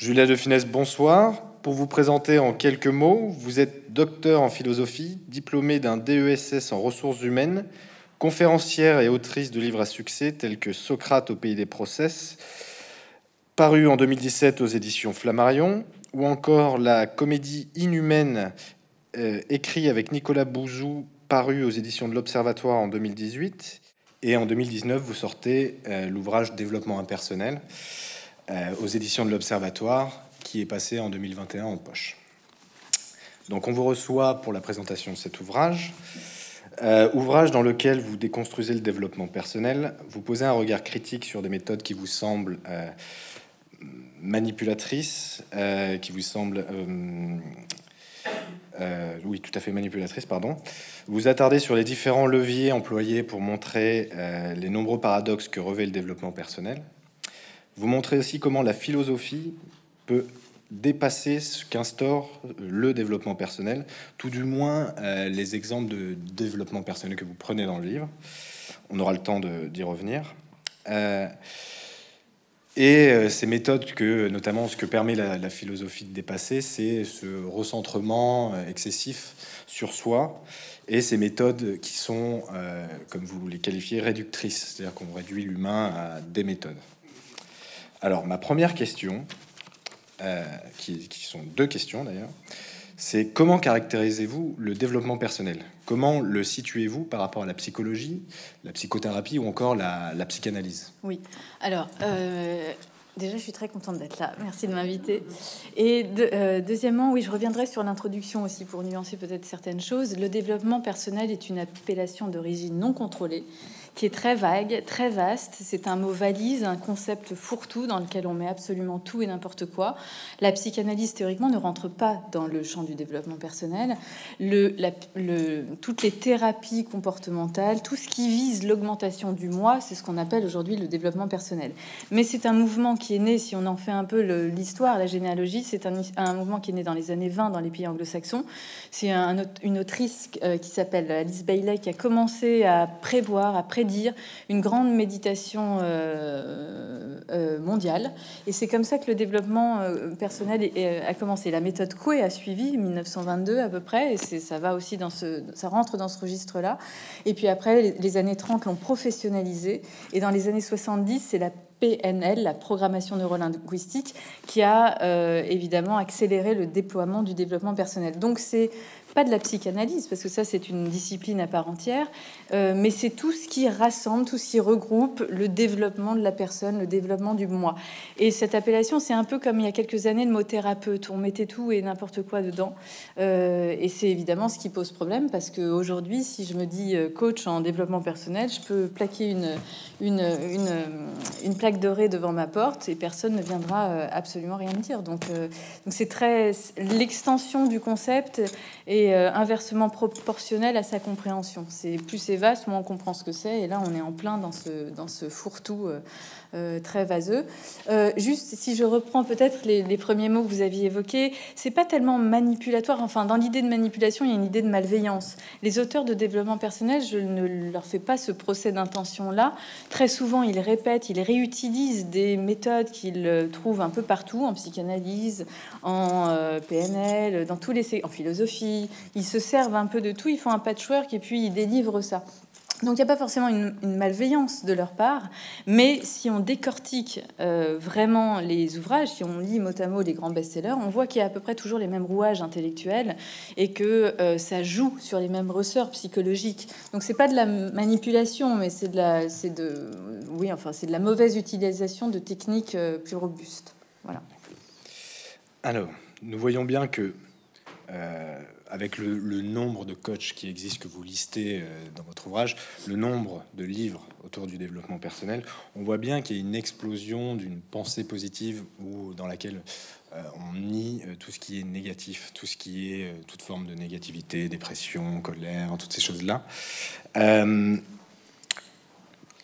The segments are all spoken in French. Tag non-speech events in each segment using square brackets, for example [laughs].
Julia de bonsoir. Pour vous présenter en quelques mots, vous êtes docteur en philosophie, diplômé d'un DESS en ressources humaines, conférencière et autrice de livres à succès tels que Socrate au pays des process, paru en 2017 aux éditions Flammarion, ou encore la comédie inhumaine euh, écrit avec Nicolas Bouzou, paru aux éditions de l'Observatoire en 2018. Et en 2019, vous sortez euh, l'ouvrage Développement impersonnel euh, aux éditions de l'Observatoire, qui est passé en 2021 en poche. Donc on vous reçoit pour la présentation de cet ouvrage. ouvrage dans lequel vous déconstruisez le développement personnel, vous posez un regard critique sur des méthodes qui vous semblent manipulatrices, qui vous semblent euh, oui, tout à fait manipulatrice, pardon. Vous attardez sur les différents leviers employés pour montrer euh, les nombreux paradoxes que revêt le développement personnel. Vous montrez aussi comment la philosophie peut dépasser ce qu'instaure le développement personnel, tout du moins euh, les exemples de développement personnel que vous prenez dans le livre. On aura le temps d'y revenir. Et euh, ces méthodes que, notamment, ce que permet la, philosophie de dépasser, c'est ce recentrement euh, excessif sur soi et ces méthodes qui sont, euh, comme vous les qualifiez, réductrices, c'est-à-dire qu'on réduit l'humain à des méthodes. Alors, ma première question, qui, qui, sont deux questions d'ailleurs, c'est comment caractérisez-vous le développement personnel? Comment le situez-vous par rapport à la psychologie, la psychothérapie ou encore la, psychanalyse? Oui, alors euh, déjà je suis très contente d'être là, merci de m'inviter. Et euh, deuxièmement, oui, je reviendrai sur l'introduction aussi pour nuancer peut-être certaines choses. Le développement personnel est une appellation d'origine non contrôlée qui est très vague, très vaste. C'est un mot valise, un concept fourre-tout dans lequel on met absolument tout et n'importe quoi. La psychanalyse, théoriquement, ne rentre pas dans le champ du développement personnel. Toutes les thérapies comportementales, tout ce qui vise l'augmentation du moi, c'est ce qu'on appelle aujourd'hui le développement personnel. Mais c'est un mouvement qui est né, si on en fait un peu l'histoire, la généalogie, c'est un, mouvement qui est né dans les années 20 dans les pays anglo-saxons. C'est un, une autrice euh, qui s'appelle Alice Bailey qui a commencé à prévoir, à dire une grande méditation euh, euh, mondiale. Et c'est comme ça que le développement euh, personnel a commencé. La méthode Coué a suivi 1922 à peu près, et ça va aussi dans ce, ça rentre dans ce registre-là. Et puis après, les, années 30 l'ont professionnalisé, et dans les années 70, c'est la PNL, la programmation neurolinguistique, qui a évidemment accéléré le déploiement du développement personnel. Donc c'est pas de la psychanalyse, parce que ça c'est une discipline à part entière, euh, mais c'est tout ce qui rassemble, tout ce qui regroupe le développement de la personne, le développement du moi. Et cette appellation, c'est un peu comme il y a quelques années le mot thérapeute, on mettait tout et n'importe quoi dedans. Euh, et c'est évidemment ce qui pose problème, parce qu'aujourd'hui, si je me dis euh, coach en développement personnel, je peux plaquer une, une, une, une plaque dorée devant ma porte et personne ne viendra absolument rien me dire. Donc donc c'est très l'extension du concept et euh, inversement proportionnel à sa compréhension. C'est plus c'est vaste, moins on comprend ce que c'est. Et là, on est en plein dans ce, dans fourre-tout euh, euh, très vaseux. juste, si je reprends peut-être les, premiers mots que vous aviez évoqués, c'est pas tellement manipulatoire. Enfin, dans l'idée de manipulation, il y a une idée de malveillance. Les auteurs de développement personnel, je ne leur fais pas ce procès d'intention-là. Très souvent, ils répètent, ils réutilisent des méthodes qu'ils trouvent un peu partout, en psychanalyse, en PNL, dans tous les en philosophie, ils se servent un peu de tout, ils font un patchwork et puis ils délivrent ça. Donc il n'y a pas forcément une, malveillance de leur part, mais si on décortique euh, vraiment les ouvrages, si on lit mot à mot les grands best-sellers, on voit qu'il y a à peu près toujours les mêmes rouages intellectuels et que euh, ça joue sur les mêmes ressorts psychologiques. Donc c'est pas de la manipulation, mais c'est de la, c'est de, oui, enfin c'est de la mauvaise utilisation de techniques euh, plus robustes. Voilà. Alors, nous voyons bien que avec le, nombre de coachs qui existent, que vous listez euh, dans votre ouvrage, le nombre de livres autour du développement personnel, on voit bien qu'il y a une explosion d'une pensée positive ou dans laquelle euh, on nie euh, tout ce qui est négatif, tout ce qui est toute forme de négativité, dépression, colère, toutes ces choses-là.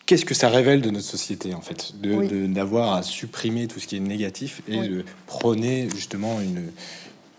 Qu'est-ce que ça révèle de notre société en fait, de d'avoir à supprimer tout ce qui est négatif et de prôner justement une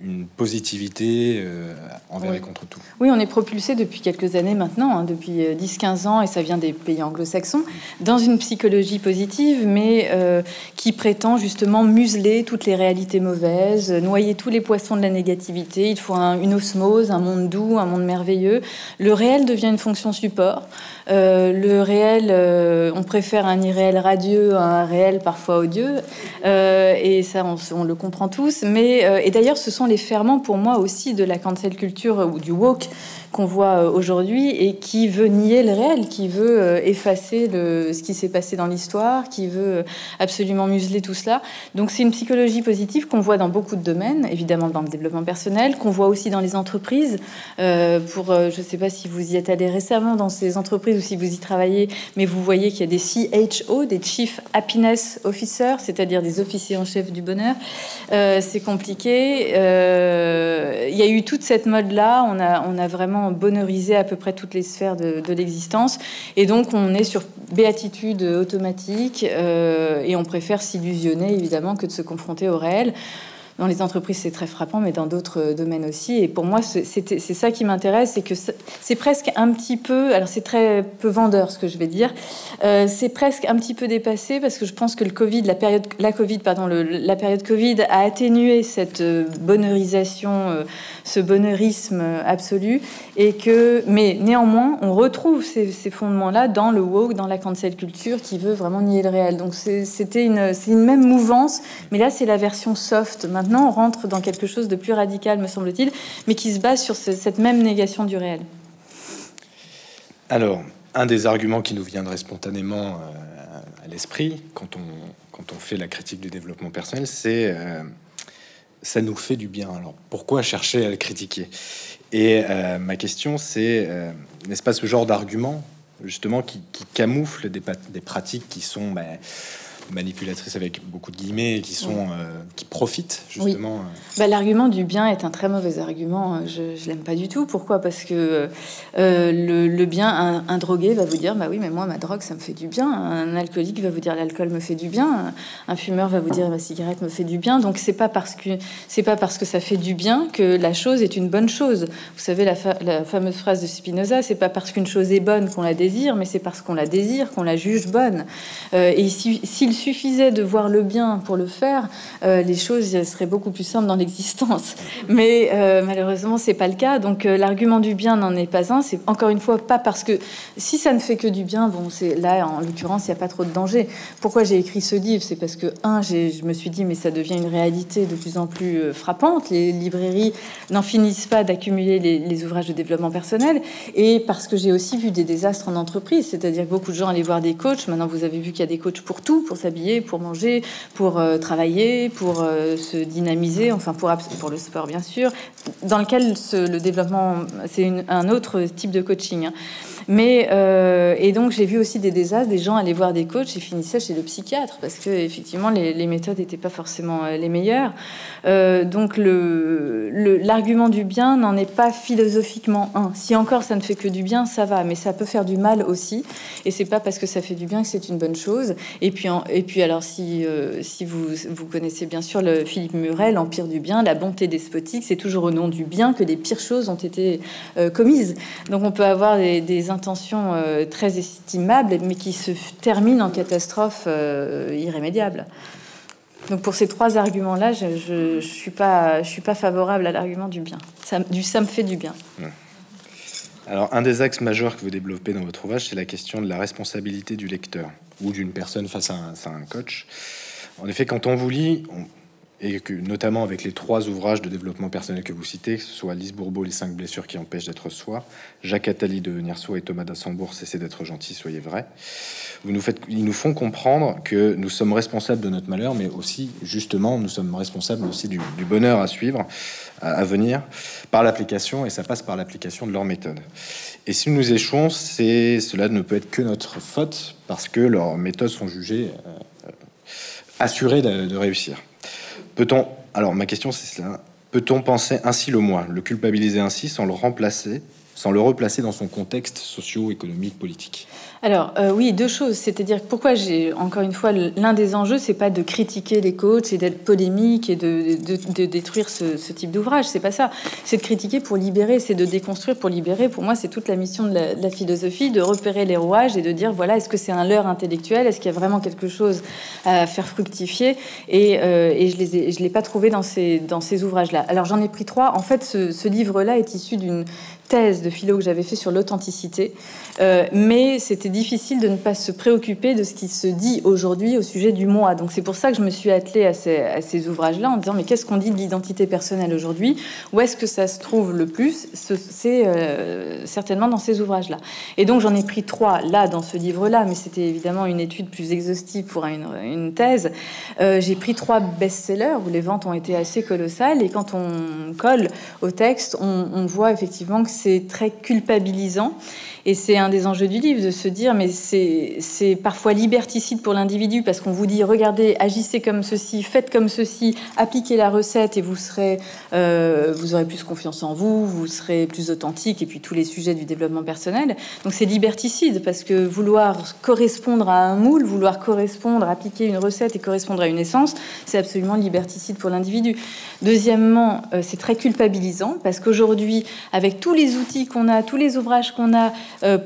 une positivité euh, envers et contre tout. Oui, on est propulsé depuis quelques années maintenant, hein, depuis 10-15 euh, ans, et ça vient des pays anglo-saxons, dans une psychologie positive, mais euh, qui prétend justement museler toutes les réalités mauvaises, noyer tous les poissons de la négativité. Il faut une osmose, un monde doux, un monde merveilleux. Le réel devient une fonction support. Le réel, on préfère un irréel radieux à un réel parfois odieux, et ça, on, le comprend tous. Mais et d'ailleurs, ce sont les ferments pour moi aussi de la cancel culture ou du woke qu'on voit euh, aujourd'hui et qui veut nier le réel, qui veut euh, effacer ce qui s'est passé dans l'histoire, qui veut euh, absolument museler tout cela. Donc c'est une psychologie positive qu'on voit dans beaucoup de domaines, évidemment dans le développement personnel, qu'on voit aussi dans les entreprises. pour, je ne sais pas si vous y êtes allé récemment dans ces entreprises ou si vous y travaillez, mais vous voyez qu'il y a des CHO, des Chief Happiness Officers, c'est-à-dire des officiers en chef du bonheur. c'est compliqué. Il y a eu toute cette mode-là. On a, on a vraiment bonheuriser à peu près toutes les sphères de, l'existence. Et donc, on est sur béatitude automatique euh, et on préfère s'illusionner, évidemment, que de se confronter au réel. Dans les entreprises, c'est très frappant, mais dans d'autres domaines aussi. Et pour moi, c'est ça qui m'intéresse, c'est que c'est presque un petit peu, alors c'est très peu vendeur ce que je vais dire, euh, c'est presque un petit peu dépassé parce que je pense que le Covid, la période, la Covid, pardon, la période Covid a atténué cette euh, bonheurisation, euh, ce bonheurisme absolu, et que, mais néanmoins, on retrouve ces, ces fondements-là dans le woke, dans la cancel culture qui veut vraiment nier le réel. Donc c'était une, c'est une même mouvance, mais là c'est la version soft. Maintenant, Rentre dans quelque chose de plus radical, me semble-t-il, mais qui se base sur cette même négation du réel. Alors, un des arguments qui nous viendrait spontanément euh, à l'esprit quand on, quand on fait la critique du développement personnel, c'est euh, ça nous fait du bien. Alors, pourquoi chercher à le critiquer? Et euh, ma question, c'est n'est-ce pas ce genre d'argument justement qui, camoufle des, des, pratiques qui sont ben, manipulatrices avec beaucoup de guillemets qui sont euh, qui profitent justement. Euh. Bah, l'argument du bien est un très mauvais argument. Euh, je, je l'aime pas du tout. Pourquoi? Parce que le, bien, un, drogué va vous dire bah oui, mais moi ma drogue ça me fait du bien. Un alcoolique va vous dire l'alcool me fait du bien. Un, fumeur va vous dire ma cigarette me fait du bien. Donc c'est pas parce que c'est pas parce que ça fait du bien que la chose est une bonne chose. Vous savez la, la fameuse phrase de Spinoza, c'est pas parce qu'une chose est bonne qu'on la désire, mais c'est parce qu'on la désire qu'on la juge bonne. et si, s'il suffisait de voir le bien pour le faire, euh, les choses seraient beaucoup plus simples dans l'existence. Mais euh, malheureusement, c'est pas le cas. Donc euh, l'argument du bien n'en est pas un. C'est encore une fois pas parce que si ça ne fait que du bien, bon, c'est là en l'occurrence, il n'y a pas trop de danger. Pourquoi j'ai écrit ce livre? C'est parce que un, je me suis dit, mais ça devient une réalité de plus en plus frappante. Les librairies n'en finissent pas d'accumuler les, ouvrages de développement personnel, et parce que j'ai aussi vu des désastres en entreprise, c'est-à-dire que beaucoup de gens allaient voir des coachs. Maintenant, vous avez vu qu'il y a des coachs pour tout, pour pour manger, pour euh, travailler, pour euh, se dynamiser, enfin pour, pour le sport bien sûr, dans lequel le développement, c'est un autre type de coaching. Hein. Mais euh, et donc j'ai vu aussi des désastres, des gens aller voir des coachs et finissaient chez le psychiatre parce que effectivement les, méthodes n'étaient pas forcément euh, les meilleures. Euh, donc le l'argument du bien n'en est pas philosophiquement un. Si encore ça ne fait que du bien, ça va, mais ça peut faire du mal aussi. Et c'est pas parce que ça fait du bien que c'est une bonne chose. Et puis et puis alors si si vous vous connaissez bien sûr le Philippe Muret, l'empire du bien, la bonté despotique, c'est toujours au nom du bien que les pires choses ont été commises. Donc on peut avoir des, des intention euh, très estimable, mais qui se termine en catastrophe euh, irrémédiable. Donc pour ces trois arguments-là, je ne suis, pas, suis pas favorable à l'argument du bien. Ça, du ça me fait du bien. Alors un des axes majeurs que vous développez dans votre ouvrage, c'est la question de la responsabilité du lecteur ou d'une personne face à un, à un, coach. En effet, quand on vous lit, on, et que notamment avec les trois ouvrages de développement personnel que vous citez, que ce soit Lise Bourbeau, Les cinq blessures qui empêchent d'être soi, Jacques Attali, Devenir soi et Thomas Dassembourg, Cessez d'être gentil, soyez vrai. Ils nous font comprendre que nous sommes responsables de notre malheur, mais aussi, justement, nous sommes responsables aussi du, bonheur à suivre, à, venir, par l'application, et ça passe par l'application de leur méthode. Et si nous échouons, cela ne peut être que notre faute, parce que leurs méthodes sont jugées euh, assurées de réussir. Peut-on, alors ma question c'est cela, peut-on penser ainsi le moi, le culpabiliser ainsi sans le remplacer, sans le replacer dans son contexte socio-économique, politique? Alors euh, oui, deux choses. C'est-à-dire pourquoi j'ai encore une fois l'un des enjeux, c'est pas de critiquer les coachs et d'être polémique et de, de, détruire ce, type d'ouvrage. C'est pas ça. C'est de critiquer pour libérer, c'est de déconstruire pour libérer. Pour moi, c'est toute la mission de la, philosophie, de repérer les rouages et de dire voilà, est-ce que c'est un leurre intellectuel? Est-ce qu'il y a vraiment quelque chose à faire fructifier? Et, euh, et je les je l'ai pas trouvé dans ces dans ces ouvrages-là. Alors j'en ai pris trois. En fait, ce, livre-là est issu d'une thèse de philo que j'avais fait sur l'authenticité, euh, mais c'était difficile de ne pas se préoccuper de ce qui se dit aujourd'hui au sujet du moi. Donc c'est pour ça que je me suis attelée à ces, ouvrages-là en disant mais qu'est-ce qu'on dit de l'identité personnelle aujourd'hui? Où est-ce que ça se trouve le plus? C'est euh, certainement dans ces ouvrages-là. Et donc j'en ai pris trois là dans ce livre-là, mais c'était évidemment une étude plus exhaustive pour une, thèse. Euh, j'ai pris trois best-sellers où les ventes ont été assez colossales et quand on colle au texte, on voit effectivement que c'est très culpabilisant. Et c'est un des enjeux du livre de se dire, mais c'est parfois liberticide pour l'individu parce qu'on vous dit, regardez, agissez comme ceci, faites comme ceci, appliquez la recette et vous serez, euh, vous aurez plus confiance en vous, vous serez plus authentique et puis tous les sujets du développement personnel. Donc c'est liberticide parce que vouloir correspondre à un moule, vouloir correspondre, appliquer une recette et correspondre à une essence, c'est absolument liberticide pour l'individu. Deuxièmement, euh, c'est très culpabilisant parce qu'aujourd'hui, avec tous les outils qu'on a, tous les ouvrages qu'on a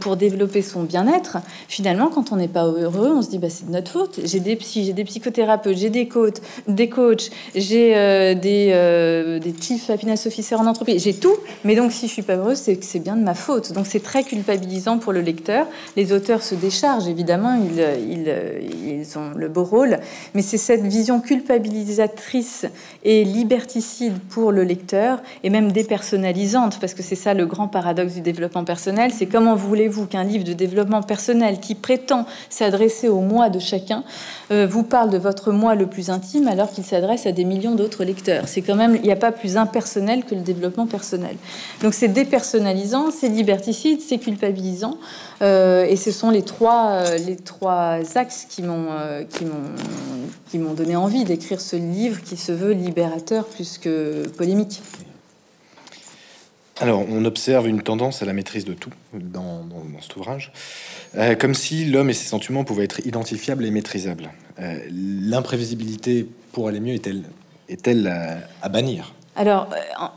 pour développer son bien-être, finalement, quand on n'est pas heureux, on se dit bah, c'est de notre faute. J'ai des psy, j'ai des psychothérapeutes, j'ai des coachs, des coachs, j'ai euh, des, euh, des chief happiness officers en entreprise, j'ai tout. Mais donc, si je suis pas heureuse, c'est que c'est bien de ma faute. Donc, c'est très culpabilisant pour le lecteur. Les auteurs se déchargent, évidemment, ils, ils, ils ont le beau rôle, mais c'est cette vision culpabilisatrice et liberticide pour le lecteur et même dépersonnalisante, parce que c'est ça le grand paradoxe du développement personnel, c'est comment voulez-vous qu'un livre de développement personnel qui prétend s'adresser au moi de chacun euh, vous parle de votre moi le plus intime alors qu'il s'adresse à des millions d'autres lecteurs? C'est quand même, il n'y a pas plus impersonnel que le développement personnel. Donc c'est dépersonnalisant, c'est liberticide, c'est culpabilisant, euh, et ce sont les trois, euh, les trois axes qui m'ont m'ont donné envie d'écrire ce livre qui se veut libérateur plus que polémique. Alors, on observe une tendance à la maîtrise de tout dans, cet ouvrage, euh, comme si l'homme et ses sentiments pouvaient être identifiables et maîtrisables. Euh, l'imprévisibilité, pour aller mieux, est-elle est-elle à bannir? Alors,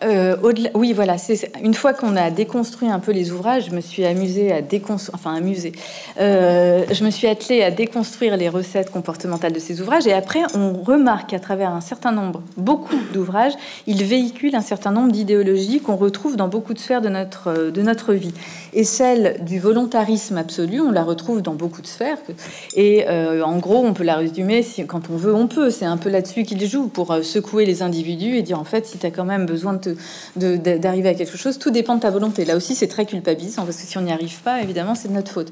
euh, euh oui, voilà. Une fois qu'on a déconstruit un peu les ouvrages, je me suis amusée à déconstruire, enfin amusée. Euh, je me suis attelée à déconstruire les recettes comportementales de ces ouvrages, et après, on remarque qu'à travers un certain nombre, beaucoup d'ouvrages, ils véhiculent un certain nombre d'idéologies qu'on retrouve dans beaucoup de sphères de notre de notre vie. Et celle du volontarisme absolu, on la retrouve dans beaucoup de sphères. Et en gros, on peut la résumer si quand on veut, on peut. C'est un peu là-dessus qu'il joue pour secouer les individus et dire en fait, si tu quand même besoin d'arriver à quelque chose, tout dépend de ta volonté. Là aussi, c'est très culpabilisant parce que si on n'y arrive pas, évidemment, c'est de notre faute.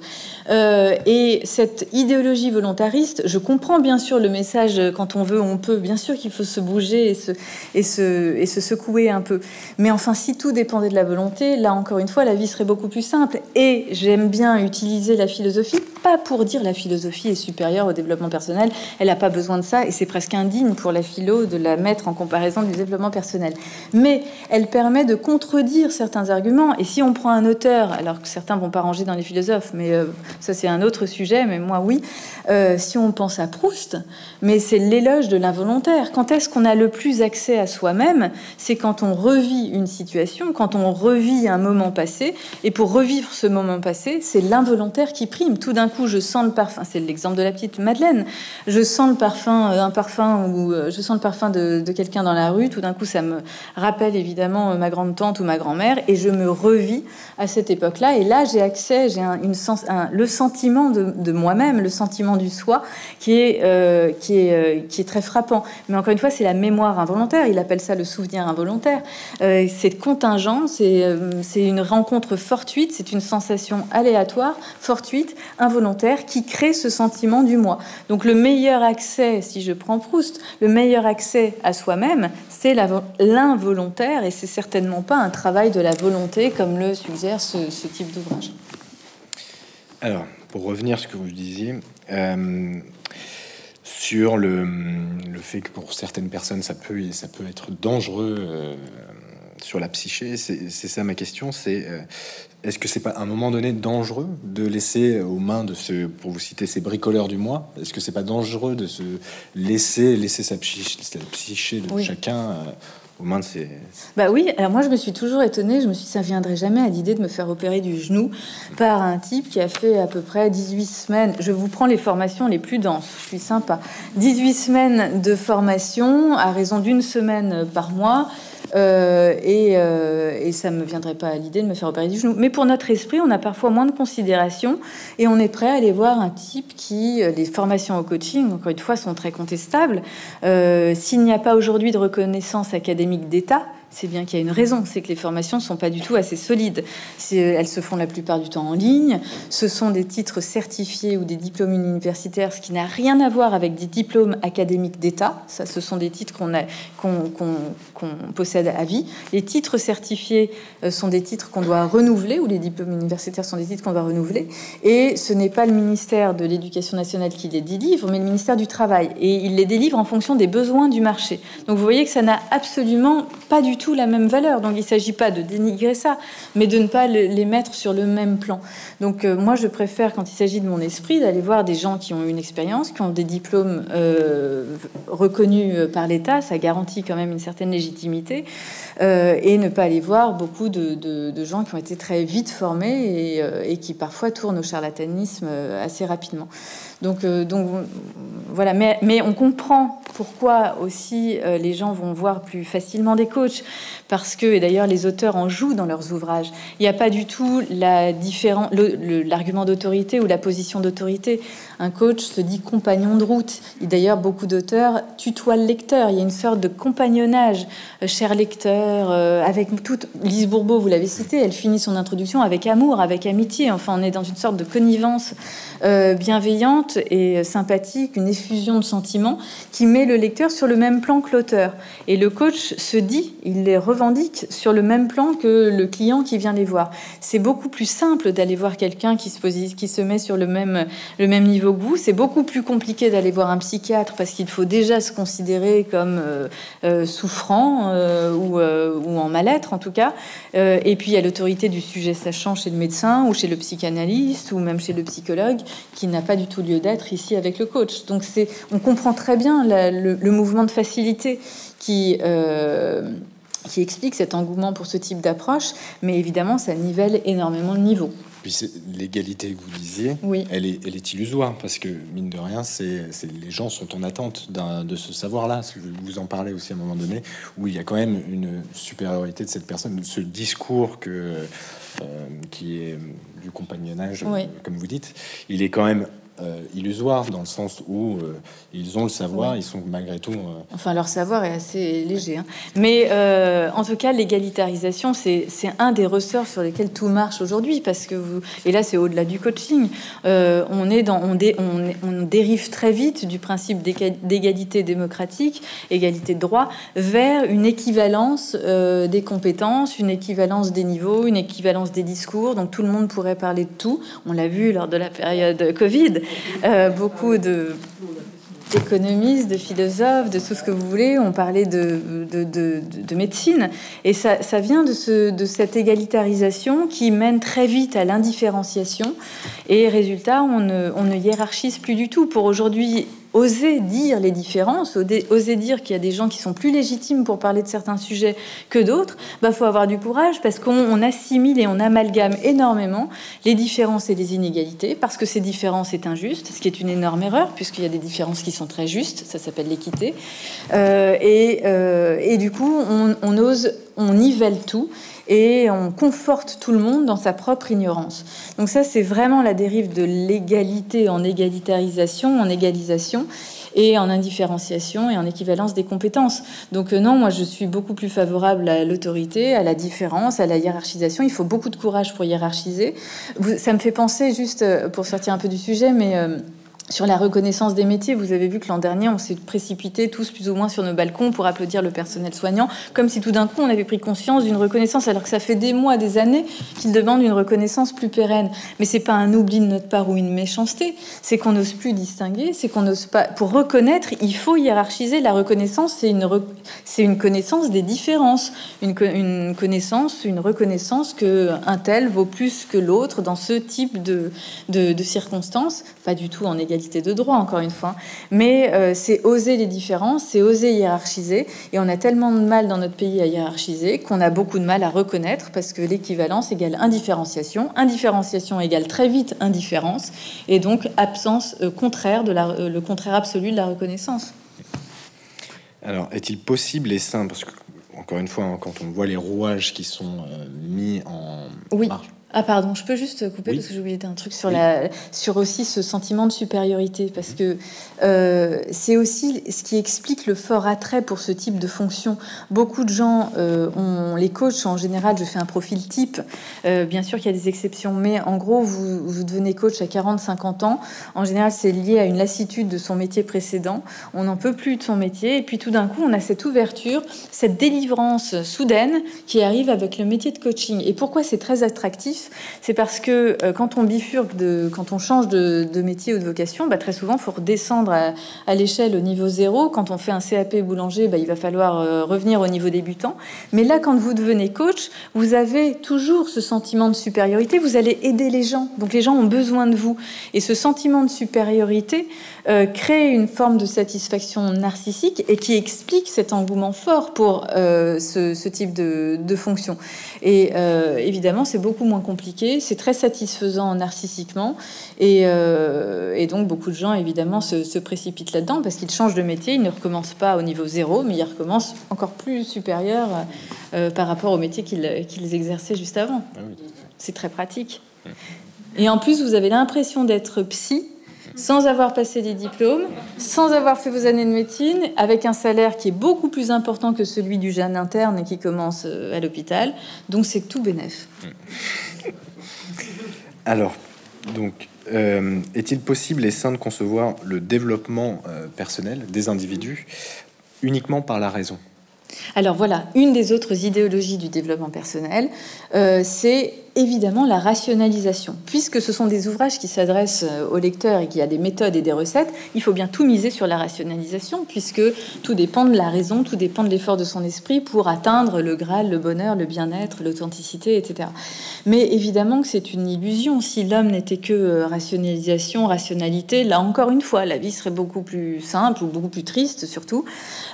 Euh, et cette idéologie volontariste, je comprends bien sûr le message quand on veut, on peut. Bien sûr qu'il faut se bouger et se, et, se, et se secouer un peu. Mais enfin, si tout dépendait de la volonté, là encore une fois, la vie serait beaucoup plus simple. Et j'aime bien utiliser la philosophie, pas pour dire la philosophie est supérieure au développement personnel, elle n'a pas besoin de ça, et c'est presque indigne pour la philo de la mettre en comparaison du développement personnel. Mais elle permet de contredire certains arguments, et si on prend un auteur, alors que certains vont pas ranger dans les philosophes, mais euh, ça c'est un autre sujet, mais moi oui, euh, si on pense à Proust, mais c'est l'éloge de l'involontaire. Quand est-ce qu'on a le plus accès à soi-même? C'est quand on revit une situation, quand on revit un moment passé, et pour revivre ce moment passé, c'est l'involontaire qui prime. Tout d'un coup, je sens le parfum. C'est l'exemple de la petite Madeleine. Je sens le parfum, euh, un parfum ou je sens le parfum de, quelqu'un dans la rue. Tout d'un coup, ça me rappelle évidemment euh, ma grande tante ou ma grand-mère et je me revis à cette époque-là. Et là, j'ai accès, j'ai une sens, le sentiment de, moi-même, le sentiment du soi, qui est qui est qui est très frappant. Mais encore une fois, c'est la mémoire involontaire. Il appelle ça le souvenir involontaire. c'est contingent, c'est une rencontre fortuite, c'est une sensation aléatoire, fortuite, involontaire, qui crée ce sentiment du moi. Donc le meilleur accès, si je prends Proust, le meilleur accès à soi-même, c'est l'involontaire, et c'est certainement pas un travail de la volonté comme le suggère ce, type d'ouvrage. Alors, pour revenir à ce que vous disiez, euh, sur le, le, fait que pour certaines personnes, ça peut, ça peut être dangereux. Euh, sur la psyché. C'est ça ma question. C'est est-ce que c'est pas à un moment donné dangereux de laisser aux mains de ce, pour vous citer, ces bricoleurs du mois, est-ce que c'est pas dangereux de se laisser laisser sa psyché, psyché de chacun aux de ces... Oui, alors moi je me suis toujours étonnée, je me suis dit ça viendrait jamais à l'idée de me faire opérer du genou par un type qui a fait à peu près 18 semaines, je vous prends les formations les plus denses, je suis sympa, 18 semaines de formation à raison d'une semaine par mois, euh, et, euh, et, ça me viendrait pas à l'idée de me faire opérer du genou. Mais pour notre esprit, on a parfois moins de considération et on est prêt à aller voir un type qui, euh, les formations au coaching, encore une fois, sont très contestables. S'il n'y a pas aujourd'hui de reconnaissance académique d'État, c'est bien qu'il y a une raison, c'est que les formations ne sont pas du tout assez solides. Elles se font la plupart du temps en ligne. Ce sont des titres certifiés ou des diplômes universitaires, ce qui n'a rien à voir avec des diplômes académiques d'État. Ça, ce sont des titres qu'on qu'on possède à vie. Les titres certifiés euh, sont des titres qu'on doit renouveler, ou les diplômes universitaires sont des titres qu'on doit renouveler. Et ce n'est pas le ministère de l'Éducation nationale qui les délivre, mais le ministère du Travail. Et il les délivre en fonction des besoins du marché. Donc vous voyez que ça n'a absolument pas du tout la même valeur. Donc il ne s'agit pas de dénigrer ça, mais de ne pas les mettre sur le même plan. Donc euh, moi, je préfère, quand il s'agit de mon esprit, d'aller voir des gens qui ont une expérience, qui ont des diplômes euh, reconnus euh, par l'État. Ça garantit quand même une certaine légitimité. Et ne pas aller voir beaucoup de, gens qui ont été très vite formés et, et qui parfois tournent au charlatanisme assez rapidement. Donc, euh, voilà, mais, on comprend pourquoi aussi euh, les gens vont voir plus facilement des coachs, parce que, et d'ailleurs les auteurs en jouent dans leurs ouvrages, il n'y a pas du tout l'argument d'autorité ou la position d'autorité. Un coach se dit compagnon de route. Et d'ailleurs, beaucoup d'auteurs tutoient le lecteur. Il y a une sorte de compagnonnage, euh, cher lecteur, avec toute... Lise Bourbeau, vous l'avez cité, elle finit son introduction avec amour, avec amitié. Enfin, on est dans une sorte de connivence bienveillante et sympathique, une effusion de sentiments qui met le lecteur sur le même plan que l'auteur. Et le coach se dit, il les revendique sur le même plan que le client qui vient les voir. C'est beaucoup plus simple d'aller voir quelqu'un qui se, qui se met sur le même, le même niveau que vous. C'est beaucoup plus compliqué d'aller voir un psychiatre parce qu'il faut déjà se considérer comme euh, euh, souffrant euh, ou, en mal-être en tout cas. et puis il y a l'autorité du sujet sachant chez le médecin ou chez le psychanalyste ou même chez le psychologue qui n'a pas du tout lieu d'être ici avec le coach. Donc c'est, on comprend très bien le, mouvement de facilité qui, qui explique cet engouement pour ce type d'approche, mais évidemment ça nivelle énormément le niveau. Puis l'égalité que vous disiez, oui. elle, est, elle est illusoire parce que mine de rien, c'est les gens sont en attente de ce savoir-là. Vous en parlez aussi à un moment donné où il y a quand même une supériorité de cette personne, ce discours que euh, qui est du compagnonnage, comme vous dites, il est quand même euh, illusoire dans le sens où euh, ils ont le savoir, ils sont malgré tout. Euh, enfin, leur savoir est assez léger. Hein. Mais en tout cas, l'égalitarisation, c'est un des ressorts sur lesquels tout marche aujourd'hui. Parce que vous, et là, c'est au-delà du coaching. on, est dans, on, on, dérive très vite du principe d'égalité démocratique, égalité de droit, vers une équivalence des compétences, une équivalence des niveaux, une équivalence des discours. Donc tout le monde pourrait parler de tout. On l'a vu lors de la période Covid. Euh, beaucoup de d'économistes, de philosophes, de tout ce que vous voulez, on parlait de, de, médecine. Et ça, ça vient de, ce, de cette égalitarisation qui mène très vite à l'indifférenciation. Et résultat, on ne, on ne hiérarchise plus du tout. Pour aujourd'hui oser dire les différences, oser dire qu'il y a des gens qui sont plus légitimes pour parler de certains sujets que d'autres, bah faut avoir du courage parce qu'on assimile et on amalgame énormément les différences et les inégalités parce que ces différences c'est injuste, ce qui est une énorme erreur puisqu'il y a des différences qui sont très justes, ça s'appelle l'équité, euh, et, euh, et, du coup on, on ose, on nivelle tout et on conforte tout le monde dans sa propre ignorance. Donc ça, c'est vraiment la dérive de l'égalité en égalitarisation, en égalisation et en indifférenciation et en équivalence des compétences. Donc euh, non, moi je suis beaucoup plus favorable à l'autorité, à la différence, à la hiérarchisation. Il faut beaucoup de courage pour hiérarchiser. Ça me fait penser, juste euh, pour sortir un peu du sujet, mais... Euh, sur la reconnaissance des métiers, vous avez vu que l'an dernier, on s'est précipité tous plus ou moins sur nos balcons pour applaudir le personnel soignant, comme si tout d'un coup on avait pris conscience d'une reconnaissance, alors que ça fait des mois, des années qu'il demande une reconnaissance plus pérenne. Mais c'est pas un oubli de notre part ou une méchanceté, c'est qu'on n'ose plus distinguer, c'est qu'on n'ose pas. Pour reconnaître, il faut hiérarchiser. La reconnaissance, c'est une, une connaissance des différences, une, une connaissance, une reconnaissance que un tel vaut plus que l'autre dans ce type de, de, de circonstances, pas du tout en égalité de droit, encore une fois. Mais euh, c'est oser les différences, c'est oser hiérarchiser. Et on a tellement de mal dans notre pays à hiérarchiser qu'on a beaucoup de mal à reconnaître parce que l'équivalence égale indifférenciation. Indifférenciation égale très vite indifférence. Et donc absence euh, contraire de la, euh, le contraire absolu de la reconnaissance. Alors, est-il possible et sain? Parce que, encore une fois, hein, quand on voit les rouages qui sont mis en oui. marche ah pardon, je peux juste couper parce que j'ai oublié un truc sur, la, sur aussi ce sentiment de supériorité parce que euh, c'est aussi ce qui explique le fort attrait pour ce type de fonction. Beaucoup de gens, euh, ont, les coachs en général, je fais un profil type, euh, bien sûr qu'il y a des exceptions, mais en gros vous, vous devenez coach à 40-50 ans. En général c'est lié à une lassitude de son métier précédent. On n'en peut plus de son métier et puis tout d'un coup on a cette ouverture, cette délivrance soudaine qui arrive avec le métier de coaching. Et pourquoi c'est très attractif? C'est parce que euh, quand on bifurque, quand on change de, métier ou de vocation, bah, très souvent, il faut redescendre à, l'échelle au niveau zéro. Quand on fait un CAP boulanger, bah, il va falloir euh, revenir au niveau débutant. Mais là, quand vous devenez coach, vous avez toujours ce sentiment de supériorité. Vous allez aider les gens. Donc les gens ont besoin de vous. Et ce sentiment de supériorité euh, crée une forme de satisfaction narcissique et qui explique cet engouement fort pour ce, type de, de fonction. Et évidemment, c'est beaucoup moins compliqué, c'est très satisfaisant narcissiquement, et, euh, et, donc beaucoup de gens évidemment se, précipitent là-dedans parce qu'ils changent de métier, ils ne recommencent pas au niveau zéro, mais ils recommencent encore plus supérieur euh, par rapport au métier qu'ils exerçaient juste avant. Ah c'est très pratique. Et en plus, vous avez l'impression d'être psy sans avoir passé des diplômes, sans avoir fait vos années de médecine, avec un salaire qui est beaucoup plus important que celui du jeune interne qui commence euh, à l'hôpital. Donc c'est tout bénef. Alors, donc, euh, est-il possible et sain de concevoir le développement euh, personnel des individus uniquement par la raison? Alors voilà, une des autres idéologies du développement personnel, c'est évidemment la rationalisation. Puisque ce sont des ouvrages qui s'adressent euh, aux lecteurs et qui a des méthodes et des recettes, il faut bien tout miser sur la rationalisation, puisque tout dépend de la raison, tout dépend de l'effort de son esprit pour atteindre le Graal, le bonheur, le bien-être, l'authenticité, etc. Mais évidemment que c'est une illusion. Si l'homme n'était que euh, rationalisation, rationalité, là encore une fois, la vie serait beaucoup plus simple ou beaucoup plus triste surtout.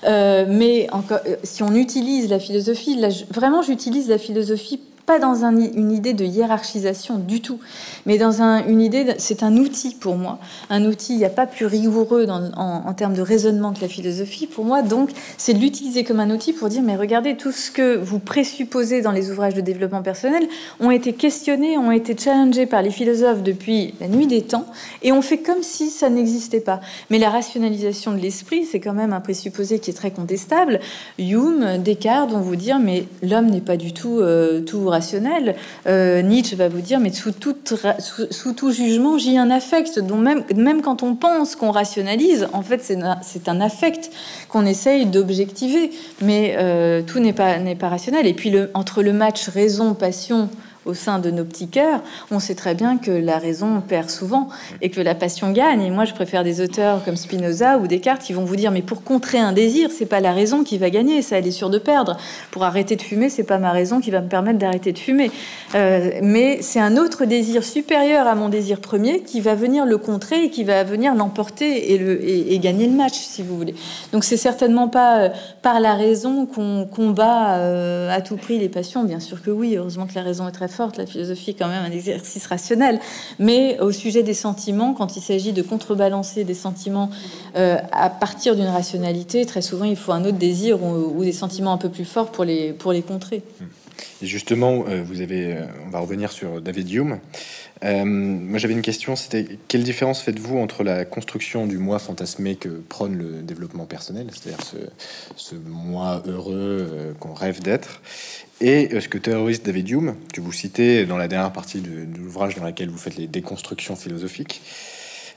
Euh, mais encore, si on utilise la philosophie, là, vraiment j'utilise la philosophie pas dans une idée de hiérarchisation du tout, mais dans une idée, c'est un outil pour moi, un outil, il n'y a pas plus rigoureux en, termes de raisonnement que la philosophie pour moi, donc c'est de l'utiliser comme un outil pour dire, mais regardez, tout ce que vous présupposez dans les ouvrages de développement personnel ont été questionnés, ont été challengés par les philosophes depuis la nuit des temps, et on fait comme si ça n'existait pas. Mais la rationalisation de l'esprit, c'est quand même un présupposé qui est très contestable. Hume, Descartes vont vous dire, mais l'homme n'est pas du tout euh, tout Euh, Nietzsche va vous dire, mais sous tout, jugement, j'ai un affect. dont même, même quand on pense qu'on rationalise, en fait, c'est un affect qu'on essaye d'objectiver. Mais euh, tout n'est pas, pas rationnel. Et puis, entre le match raison-passion, au sein de nos petits cœurs, on sait très bien que la raison perd souvent et que la passion gagne. Et moi, je préfère des auteurs comme Spinoza ou Descartes qui vont vous dire mais pour contrer un désir, c'est pas la raison qui va gagner, ça elle est sûre de perdre. Pour arrêter de fumer, c'est pas ma raison qui va me permettre d'arrêter de fumer, euh, mais c'est un autre désir supérieur à mon désir premier qui va venir le contrer et qui va venir l'emporter et, le, et, gagner le match, si vous voulez. Donc c'est certainement pas euh, par la raison qu'on combat euh, à tout prix les passions. Bien sûr que oui, heureusement que la raison est très forte la philosophie est quand même un exercice rationnel. Mais au sujet des sentiments, quand il s'agit de contrebalancer des sentiments euh, à partir d'une rationalité, très souvent il faut un autre désir ou, des sentiments un peu plus forts pour les, pour les contrer. Justement, euh, vous avez, euh, on va revenir sur David Hume. moi, j'avais une question, c'était quelle différence faites-vous entre la construction du moi fantasmé que prône le développement personnel, c'est-à-dire ce, moi heureux qu'on rêve d'être, et ce que terroriste David Hume, que vous citez dans la dernière partie de, l'ouvrage dans laquelle vous faites les déconstructions philosophiques.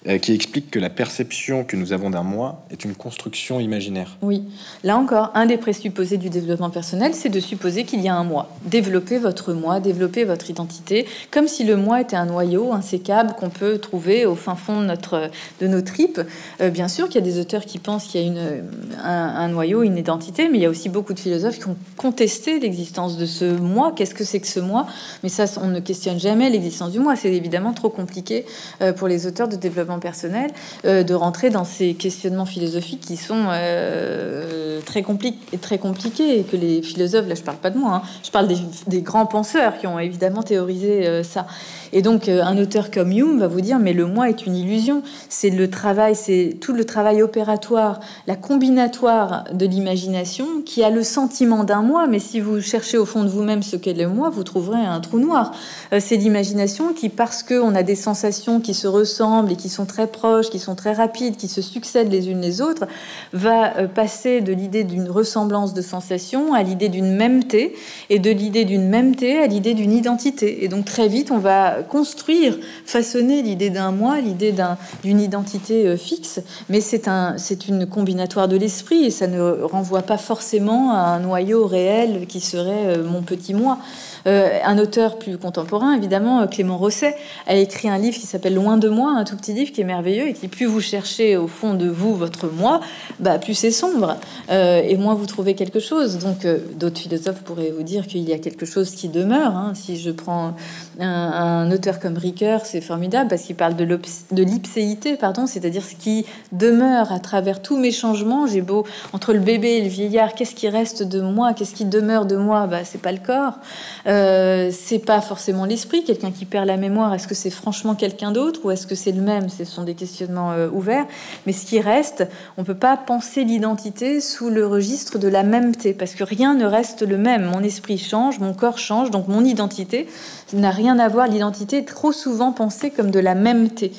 Euh, qui explique que la perception que nous avons d'un moi est une construction imaginaire. Oui, là encore, un des présupposés du développement personnel, c'est de supposer qu'il y a un moi. Développer votre moi, développer votre identité, comme si le moi était un noyau insécable qu'on peut trouver au fin fond de, notre, de nos tripes. Euh, bien sûr qu'il y a des auteurs qui pensent qu'il y a une, un, noyau, une identité, mais il y a aussi beaucoup de philosophes qui ont contesté l'existence de ce moi. Qu'est-ce que c'est que ce moi? Mais ça, on ne questionne jamais l'existence du moi. C'est évidemment trop compliqué euh, pour les auteurs de développement personnel euh, de rentrer dans ces questionnements philosophiques qui sont euh, très, compliqués, très compliqués et que les philosophes, là je parle pas de moi, hein, je parle des, des, grands penseurs qui ont évidemment théorisé ça. Et donc, euh, un auteur comme Hume va vous dire, mais le moi est une illusion. C'est le travail, c'est tout le travail opératoire, la combinatoire de l'imagination qui a le sentiment d'un moi. Mais si vous cherchez au fond de vous-même ce qu'est le moi, vous trouverez un trou noir. Euh, c'est l'imagination qui, parce qu'on a des sensations qui se ressemblent et qui sont très proches, qui sont très rapides, qui se succèdent les unes les autres, va euh, passer de l'idée d'une ressemblance de sensations à l'idée d'une mêmeté, et de l'idée d'une mêmeté à l'idée d'une identité. Et donc très vite, on va construire, façonner l'idée d'un moi, l'idée d'une identité euh, fixe, mais c'est un, une combinatoire de l'esprit et ça ne renvoie pas forcément à un noyau réel qui serait euh, mon petit moi. Euh, un auteur plus contemporain, évidemment, Clément Rosset, a écrit un livre qui s'appelle Loin de moi, un tout petit livre qui est merveilleux et qui, plus vous cherchez au fond de vous votre moi, bah, plus c'est sombre et moins vous trouvez quelque chose. Donc, d'autres philosophes pourraient vous dire qu'il y a quelque chose qui demeure. Hein. Si je prends un, auteur comme Ricoeur, c'est formidable parce qu'il parle de l'ipséité, pardon, c'est-à-dire ce qui demeure à travers tous mes changements. J'ai beau entre le bébé et le vieillard, qu'est-ce qui reste de moi, qu'est-ce qui demeure de moi? Bah, c'est pas le corps, euh, c'est pas forcément l'esprit. Quelqu'un qui perd la mémoire, est-ce que c'est franchement quelqu'un d'autre ou est-ce que c'est le même? Ce sont des questionnements euh, ouverts. Mais ce qui reste, on peut pas penser l'identité sous le registre de la mêmeté parce que rien ne reste le même. Mon esprit change, mon corps change, donc mon identité n'a rien à voir. L'identité est trop souvent pensée comme de la mêmeté.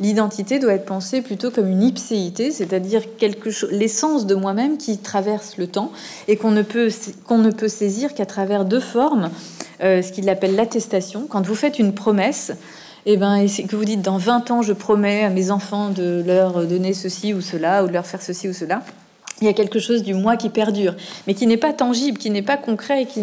L'identité doit être pensée plutôt comme une ipséité, c'est-à-dire quelque chose, l'essence de moi-même qui traverse le temps et qu'on ne peut qu'on ne peut saisir qu'à travers deux formes, euh, ce qu'il appelle l'attestation. Quand vous faites une promesse, eh ben, et que vous dites dans 20 ans, je promets à mes enfants de leur donner ceci ou cela, ou de leur faire ceci ou cela il y a quelque chose du moi qui perdure, mais qui n'est pas tangible, qui n'est pas concret, qui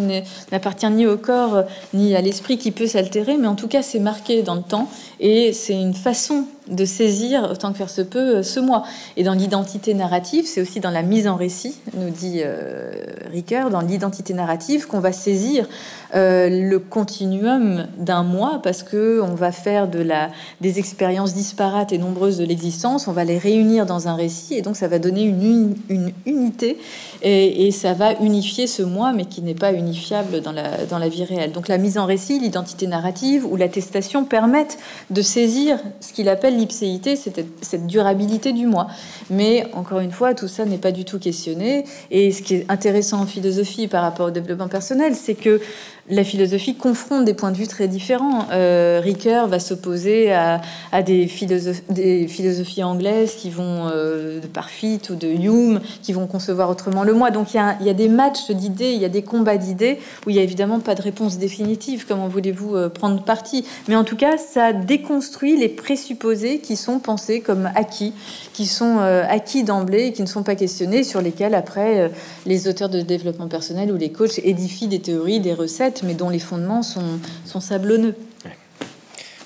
n'appartient ni au corps ni à l'esprit, qui peut s'altérer, mais en tout cas c'est marqué dans le temps et c'est une façon de saisir, autant que faire se peut, euh, ce moi. Et dans l'identité narrative, c'est aussi dans la mise en récit, nous dit euh, Ricoeur, dans l'identité narrative, qu'on va saisir euh, le continuum d'un moi, parce que on va faire de la, des expériences disparates et nombreuses de l'existence, on va les réunir dans un récit, et donc ça va donner une, une unité, et, et, ça va unifier ce moi, mais qui n'est pas unifiable dans la, dans la vie réelle. Donc la mise en récit, l'identité narrative ou l'attestation permettent de saisir ce qu'il appelle l'ipséité, c'est cette durabilité du moi. Mais encore une fois, tout ça n'est pas du tout questionné. Et ce qui est intéressant en philosophie par rapport au développement personnel, c'est que la philosophie confronte des points de vue très différents. Euh, Ricoeur va s'opposer à, des, philosophies anglaises qui vont, euh, de Parfit ou de Hume, qui vont concevoir autrement le moi. Donc il y, a, des matchs d'idées, il y a des combats d'idées où il n'y a évidemment pas de réponse définitive. Comment voulez-vous euh, prendre parti Mais en tout cas, ça déconstruit les présupposés qui sont pensés comme acquis, qui sont euh, acquis d'emblée qui ne sont pas questionnés, sur lesquels après les auteurs de développement personnel ou les coachs édifient des théories, des recettes mais dont les fondements sont, sont sablonneux.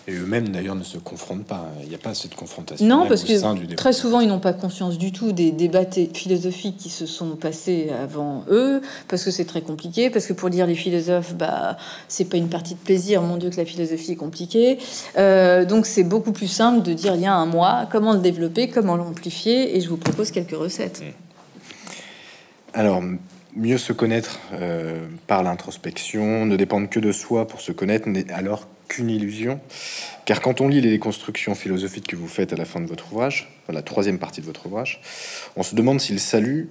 Et eux-mêmes, d'ailleurs, ne se confrontent pas. Il n'y a pas cette confrontation. Non, parce que très souvent, ils n'ont pas conscience du tout des débats philosophiques qui se sont passés avant eux, parce que c'est très compliqué, parce que pour dire les philosophes, bah, c'est pas une partie de plaisir. Mon Dieu, que la philosophie est compliquée. Euh, donc, c'est beaucoup plus simple de dire il y a un moi, comment le développer, comment l'amplifier, et je vous propose quelques recettes. Alors, mieux se connaître euh, par l'introspection, ne dépendre que de soi pour se connaître, n'est alors qu'une illusion. Car quand on lit les constructions philosophiques que vous faites à la fin de votre ouvrage, la troisième partie de votre ouvrage, on se demande si le salut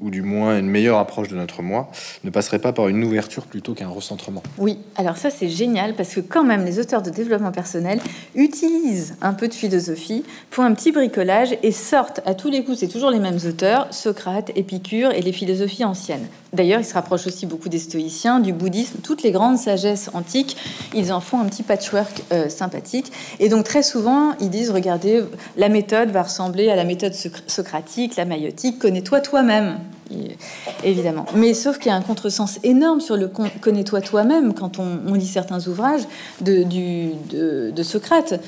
ou du moins une meilleure approche de notre moi, ne passerait pas par une ouverture plutôt qu'un recentrement. Oui, alors ça c'est génial parce que quand même les auteurs de développement personnel utilisent un peu de philosophie, font un petit bricolage et sortent à tous les coups, c'est toujours les mêmes auteurs, Socrate, Épicure et les philosophies anciennes. D'ailleurs, il se rapproche aussi beaucoup des stoïciens, du bouddhisme, toutes les grandes sagesses antiques, ils en font un petit patchwork euh, sympathique. Et donc très souvent, ils disent, regardez, la méthode va ressembler à la méthode socratique, la maïotique, connais-toi toi-même évidemment. Mais sauf qu'il y a un contresens énorme sur le connais-toi toi-même quand on, lit certains ouvrages de, de Socrate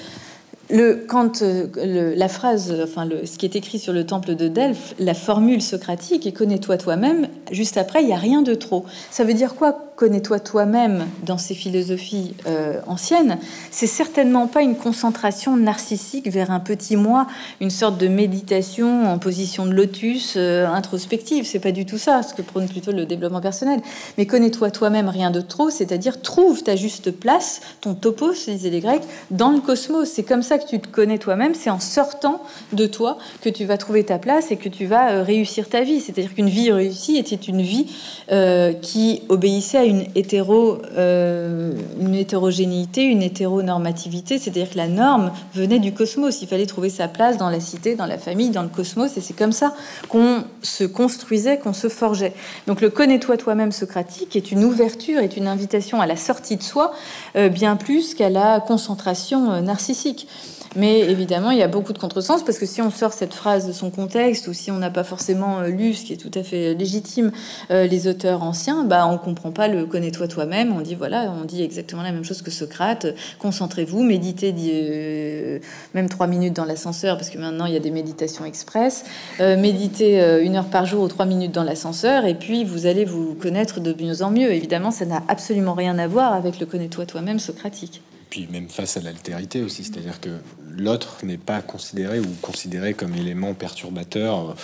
le, quand euh, la phrase, enfin ce qui est écrit sur le temple de Delphes, la formule socratique et connais-toi toi-même, juste après, il n'y a rien de trop. Ça veut dire quoi? Connais-toi toi-même dans ces philosophies euh, anciennes C'est certainement pas une concentration narcissique vers un petit moi, une sorte de méditation en position de lotus euh, introspective. C'est pas du tout ça, ce que prône plutôt le développement personnel. Mais connais-toi toi-même, rien de trop, c'est-à-dire trouve ta juste place, ton topos, disaient les Grecs, dans le cosmos. C'est comme ça que tu te connais toi-même, c'est en sortant de toi que tu vas trouver ta place et que tu vas euh, réussir ta vie. C'est-à-dire qu'une vie réussie était une vie euh, qui obéissait à une, hétéro, euh, une hétérogénéité, une hétéronormativité, c'est-à-dire que la norme venait du cosmos. Il fallait trouver sa place dans la cité, dans la famille, dans le cosmos, et c'est comme ça qu'on se construisait, qu'on se forgeait. Donc le connais-toi toi-même socratique est une ouverture, est une invitation à la sortie de soi, bien plus qu'à la concentration narcissique. Mais évidemment, il y a beaucoup de contresens parce que si on sort cette phrase de son contexte ou si on n'a pas forcément euh, lu, ce qui est tout à fait légitime, euh, les auteurs anciens, bah, on comprend pas le connais-toi toi-même. On dit voilà, on dit exactement la même chose que Socrate. Concentrez-vous, méditez euh, même trois minutes dans l'ascenseur parce que maintenant il y a des méditations express. méditez une heure par jour ou trois minutes dans l'ascenseur et puis vous allez vous connaître de mieux en mieux. Évidemment, ça n'a absolument rien à voir avec le connais-toi toi-même socratique puis même face à l'altérité aussi, c'est-à-dire que l'autre n'est pas considéré ou considéré comme élément perturbateur euh,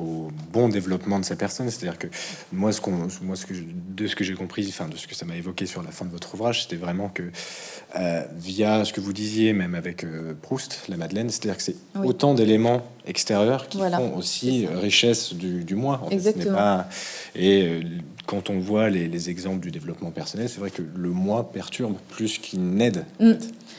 au bon développement de sa personne. C'est-à-dire que moi, ce qu'on, moi, ce que de ce que j'ai compris, enfin de ce que ça m'a évoqué sur la fin de votre ouvrage, c'était vraiment que euh, via ce que vous disiez, même avec euh, Proust, la Madeleine, c'est-à-dire que c'est autant d'éléments extérieurs qui font aussi richesse du, du moi. Exactement. et quand on voit les, exemples du développement personnel, c'est vrai que le moi perturbe plus qu'il n'aide. Mm.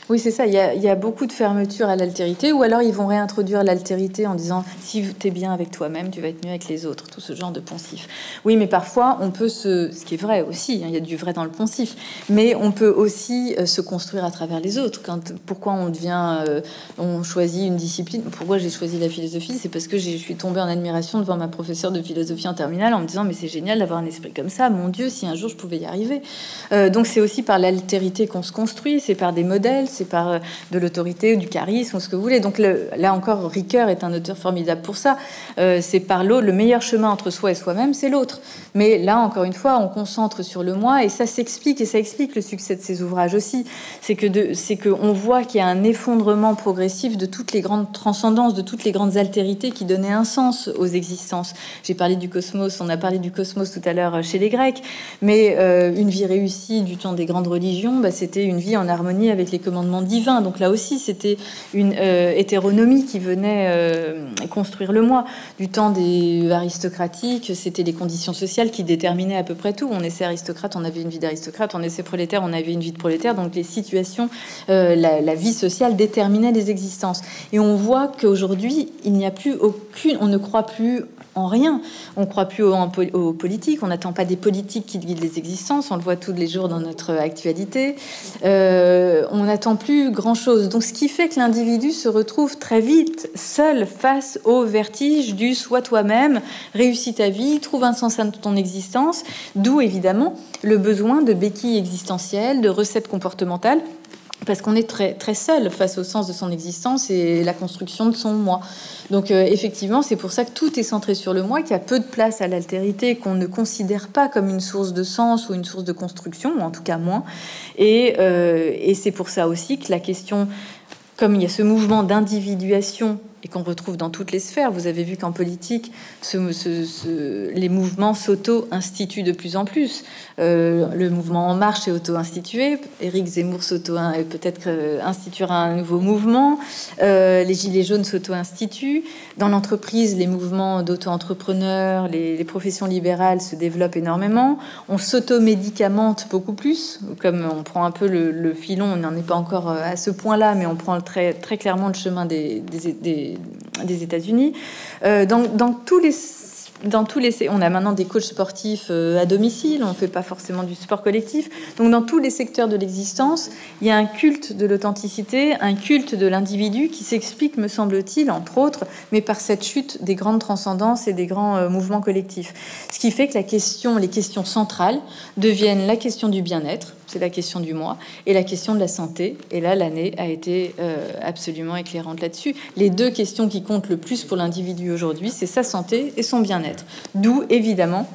Oui, c'est ça. Il y, a, beaucoup de fermeture à l'altérité, ou alors ils vont réintroduire l'altérité en disant si tu es bien avec toi-même, tu vas être mieux avec les autres. Tout ce genre de poncif. Oui, mais parfois on peut se, ce qui est vrai aussi, hein, il y a du vrai dans le poncif, mais on peut aussi euh, se construire à travers les autres. Quand, pourquoi on devient, euh, on choisit une discipline? Pourquoi j'ai choisi la philosophie? C'est parce que je suis tombée en admiration devant ma professeure de philosophie en terminale en me disant mais c'est génial d'avoir un esprit comme ça. Mon Dieu, si un jour je pouvais y arriver. Euh, donc c'est aussi par l'altérité qu'on se construit, c'est par des modèles c'est par euh, de l'autorité ou du charisme ou ce que vous voulez. Donc là encore, Ricoeur est un auteur formidable pour ça. Euh, c'est par l'autre, le meilleur chemin entre soi et soi-même, c'est l'autre. Mais là, encore une fois, on concentre sur le moi et ça s'explique et ça explique le succès de ces ouvrages aussi. C'est que c'est qu'on voit qu'il y a un effondrement progressif de toutes les grandes transcendances, de toutes les grandes altérités qui donnaient un sens aux existences. J'ai parlé du cosmos, on a parlé du cosmos tout à l'heure chez les Grecs, mais euh, une vie réussie du temps des grandes religions, bah, c'était une vie en harmonie avec les commandements divin. Donc là aussi, c'était une euh, hétéronomie qui venait euh, construire le moi. Du temps des aristocratiques, c'était les conditions sociales qui déterminaient à peu près tout. On essaie aristocrate, on avait une vie d'aristocrate. On essaie prolétaire, on avait une vie de prolétaire. Donc les situations, euh, la, la, vie sociale déterminait les existences. Et on voit qu'aujourd'hui, il n'y a plus aucune, on ne croit plus en rien. On ne croit plus aux, politiques, on n'attend pas des politiques qui guident les existences, on le voit tous les jours dans notre actualité. Euh, on n'attend plus grand-chose. Donc ce qui fait que l'individu se retrouve très vite seul face au vertige du sois toi-même, réussis ta vie, trouve un sens à ton existence, d'où évidemment le besoin de béquilles existentielles, de recettes comportementales parce qu'on est très, très seul face au sens de son existence et la construction de son moi. Donc euh, effectivement, c'est pour ça que tout est centré sur le moi, qu'il y a peu de place à l'altérité, qu'on ne considère pas comme une source de sens ou une source de construction, ou en tout cas moins. Et, euh, et c'est pour ça aussi que la question, comme il y a ce mouvement d'individuation et qu'on retrouve dans toutes les sphères. Vous avez vu qu'en politique, les mouvements s'auto-instituent de plus en plus. Euh, le mouvement En Marche est auto-institué. Éric Zemmour s'auto peut-être instituera un nouveau mouvement. Euh, les Gilets jaunes s'auto-instituent. Dans l'entreprise, les mouvements d'auto-entrepreneurs, les, professions libérales se développent énormément. On s'auto-médicamente beaucoup plus. Comme on prend un peu le, filon, on n'en est pas encore à ce point-là, mais on prend très, très clairement le chemin des, États-Unis. Euh, dans, tous les dans tous les, on a maintenant des coachs sportifs euh, à domicile, on ne fait pas forcément du sport collectif. Donc dans tous les secteurs de l'existence, il y a un culte de l'authenticité, un culte de l'individu qui s'explique, me semble-t-il, entre autres, mais par cette chute des grandes transcendances et des grands euh, mouvements collectifs. Ce qui fait que la question, les questions centrales deviennent la question du bien-être, c'est la question du moi, et la question de la santé. Et là, l'année a été euh, absolument éclairante là-dessus. Les deux questions qui comptent le plus pour l'individu aujourd'hui, c'est sa santé et son bien-être. D'où, évidemment,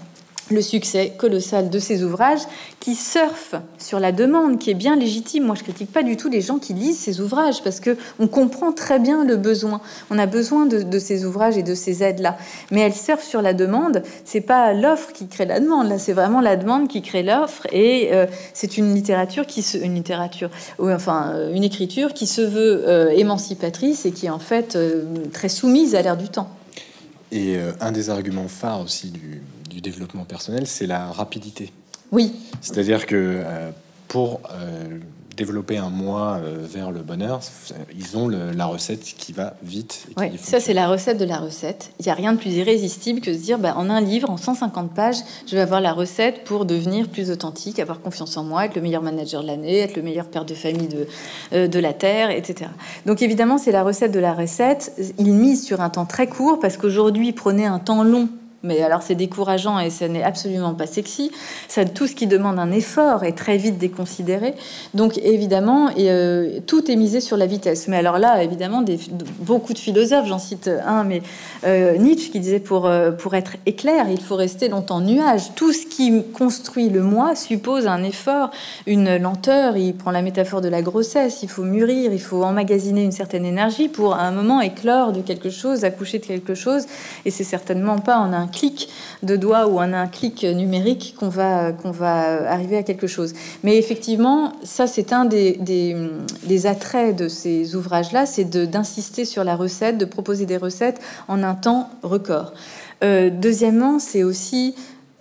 le succès colossal de ces ouvrages qui surfent sur la demande, qui est bien légitime. Moi, je critique pas du tout les gens qui lisent ces ouvrages parce que on comprend très bien le besoin. On a besoin de, ces ouvrages et de ces aides-là, mais elles surfent sur la demande. C'est pas l'offre qui crée la demande. Là, c'est vraiment la demande qui crée l'offre, et euh, c'est une littérature qui se, une littérature, ou enfin euh, une écriture qui se veut euh, émancipatrice et qui est en fait très soumise à l'ère du temps. Et un des arguments phares aussi du, du développement personnel, c'est la rapidité. Oui. C'est-à-dire que euh, pour euh, développer un moi euh, vers le bonheur, ils ont la recette qui va vite. Oui, ça c'est la recette de la recette. Il n'y a rien de plus irrésistible que de se dire, bah, en un livre, en 150 pages, je vais avoir la recette pour devenir plus authentique, avoir confiance en moi, être le meilleur manager de l'année, être le meilleur père de famille de, de la Terre, etc. Donc évidemment, c'est la recette de la recette. Il mise sur un temps très court parce qu'aujourd'hui, prenez un temps long mais alors c'est décourageant et ce n'est absolument pas sexy. Ça, tout ce qui demande un effort est très vite déconsidéré. Donc évidemment, et, euh, tout est misé sur la vitesse. Mais alors là, évidemment, des, beaucoup de philosophes, j'en cite un, mais euh, Nietzsche qui disait pour, euh, pour être éclair, il faut rester longtemps nuage. Tout ce qui construit le moi suppose un effort, une lenteur. Il prend la métaphore de la grossesse. Il faut mûrir, il faut emmagasiner une certaine énergie pour à un moment éclore de quelque chose, accoucher de quelque chose. Et c'est certainement pas en un clic de doigt ou en un clic numérique qu'on va, va arriver à quelque chose. Mais effectivement, ça, c'est un des, des, attraits de ces ouvrages-là, c'est d'insister sur la recette, de proposer des recettes en un temps record. Euh, deuxièmement, c'est aussi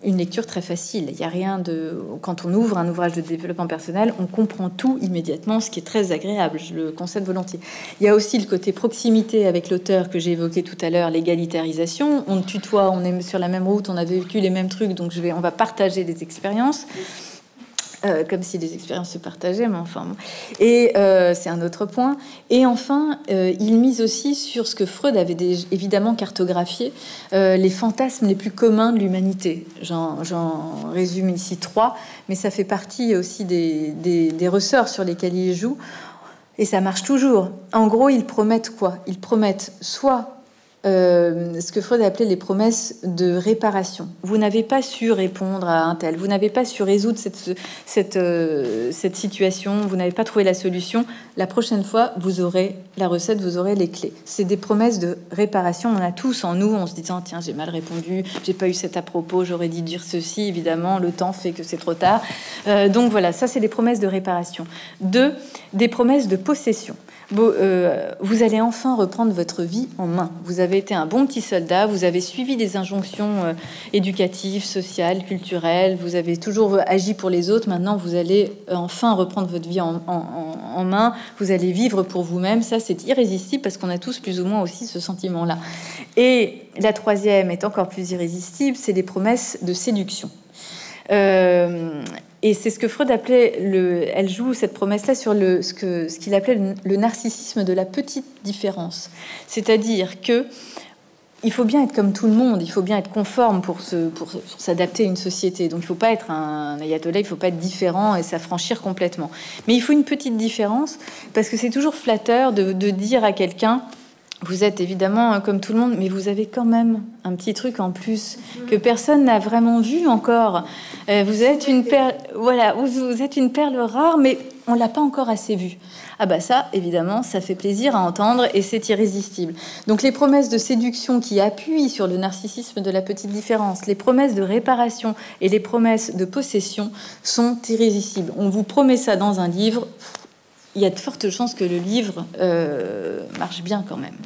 une lecture très facile. Il n'y a rien de. Quand on ouvre un ouvrage de développement personnel, on comprend tout immédiatement, ce qui est très agréable. Je le concède volontiers. Il y a aussi le côté proximité avec l'auteur que j'ai évoqué tout à l'heure, l'égalitarisation. On tutoie, on est sur la même route, on a vécu les mêmes trucs, donc on va partager des expériences. Euh, comme si les expériences se partageaient, mais enfin. Et euh, c'est un autre point. Et enfin, euh, il mise aussi sur ce que Freud avait évidemment cartographié, les fantasmes les plus communs de l'humanité. J'en résume ici trois, mais ça fait partie aussi des, des, des ressorts sur lesquels il joue. Et ça marche toujours. En gros, ils promettent quoi? Ils promettent soit euh, ce que Freud appelait les promesses de réparation. Vous n'avez pas su répondre à un tel, vous n'avez pas su résoudre euh, cette situation, vous n'avez pas trouvé la solution. La prochaine fois, vous aurez la recette, vous aurez les clés. C'est des promesses de réparation. On a tous en nous, en se disant tiens, j'ai mal répondu, j'ai pas eu cet à propos, j'aurais dit dire ceci. Évidemment, le temps fait que c'est trop tard. Euh, donc voilà, ça c'est des promesses de réparation. Deux, des promesses de possession. Euh, vous allez enfin reprendre votre vie en main. Vous avez été un bon petit soldat, vous avez suivi des injonctions euh, éducatives, sociales, culturelles, vous avez toujours agi pour les autres. Maintenant, vous allez euh, enfin reprendre votre vie en, main, vous allez vivre pour vous-même. Ça, c'est irrésistible parce qu'on a tous plus ou moins aussi ce sentiment-là. Et la troisième est encore plus irrésistible, c'est les promesses de séduction. Et c'est ce que Freud appelait, le, elle joue cette promesse-là sur le, ce qu'il ce qu'il appelait le, narcissisme de la petite différence. C'est-à-dire que il faut bien être comme tout le monde, il faut bien être conforme pour, se, pour, s'adapter à une société. Donc il ne faut pas être un ayatollah, il ne faut pas être différent et s'affranchir complètement. Mais il faut une petite différence parce que c'est toujours flatteur de dire à quelqu'un vous êtes évidemment comme tout le monde, mais vous avez quand même un petit truc en plus que personne n'a vraiment vu encore. Euh, vous êtes une perle, voilà, vous, êtes une perle rare, mais on l'a pas encore assez vue. Ah bah ça, évidemment, ça fait plaisir à entendre et c'est irrésistible. Donc les promesses de séduction qui appuient sur le narcissisme de la petite différence, les promesses de réparation et les promesses de possession sont irrésistibles. On vous promet ça dans un livre, il y a de fortes chances que le livre euh, marche bien quand même.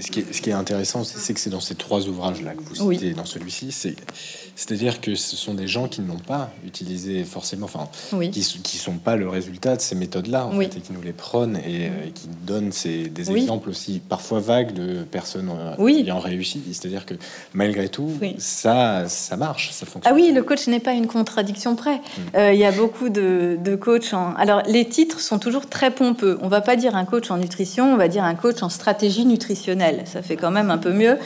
Ce qui, est, ce qui est intéressant, c'est que c'est dans ces trois ouvrages-là que vous citez, dans celui-ci, C'est-à-dire que ce sont des gens qui n'ont pas utilisé forcément, enfin, qui, qui sont pas le résultat de ces méthodes-là, en fait, et qui nous les prônent et, euh, qui donnent ces, des exemples aussi parfois vagues de personnes euh, ayant réussi. C'est-à-dire que malgré tout, ça, ça marche, ça fonctionne. Ah oui, le coach n'est pas une contradiction près. Mm. Euh, il y a beaucoup de, de coachs. En... Alors, les titres sont toujours très pompeux. On va pas dire un coach en nutrition, on va dire un coach en stratégie nutritionnelle. Ça fait quand même un peu mieux.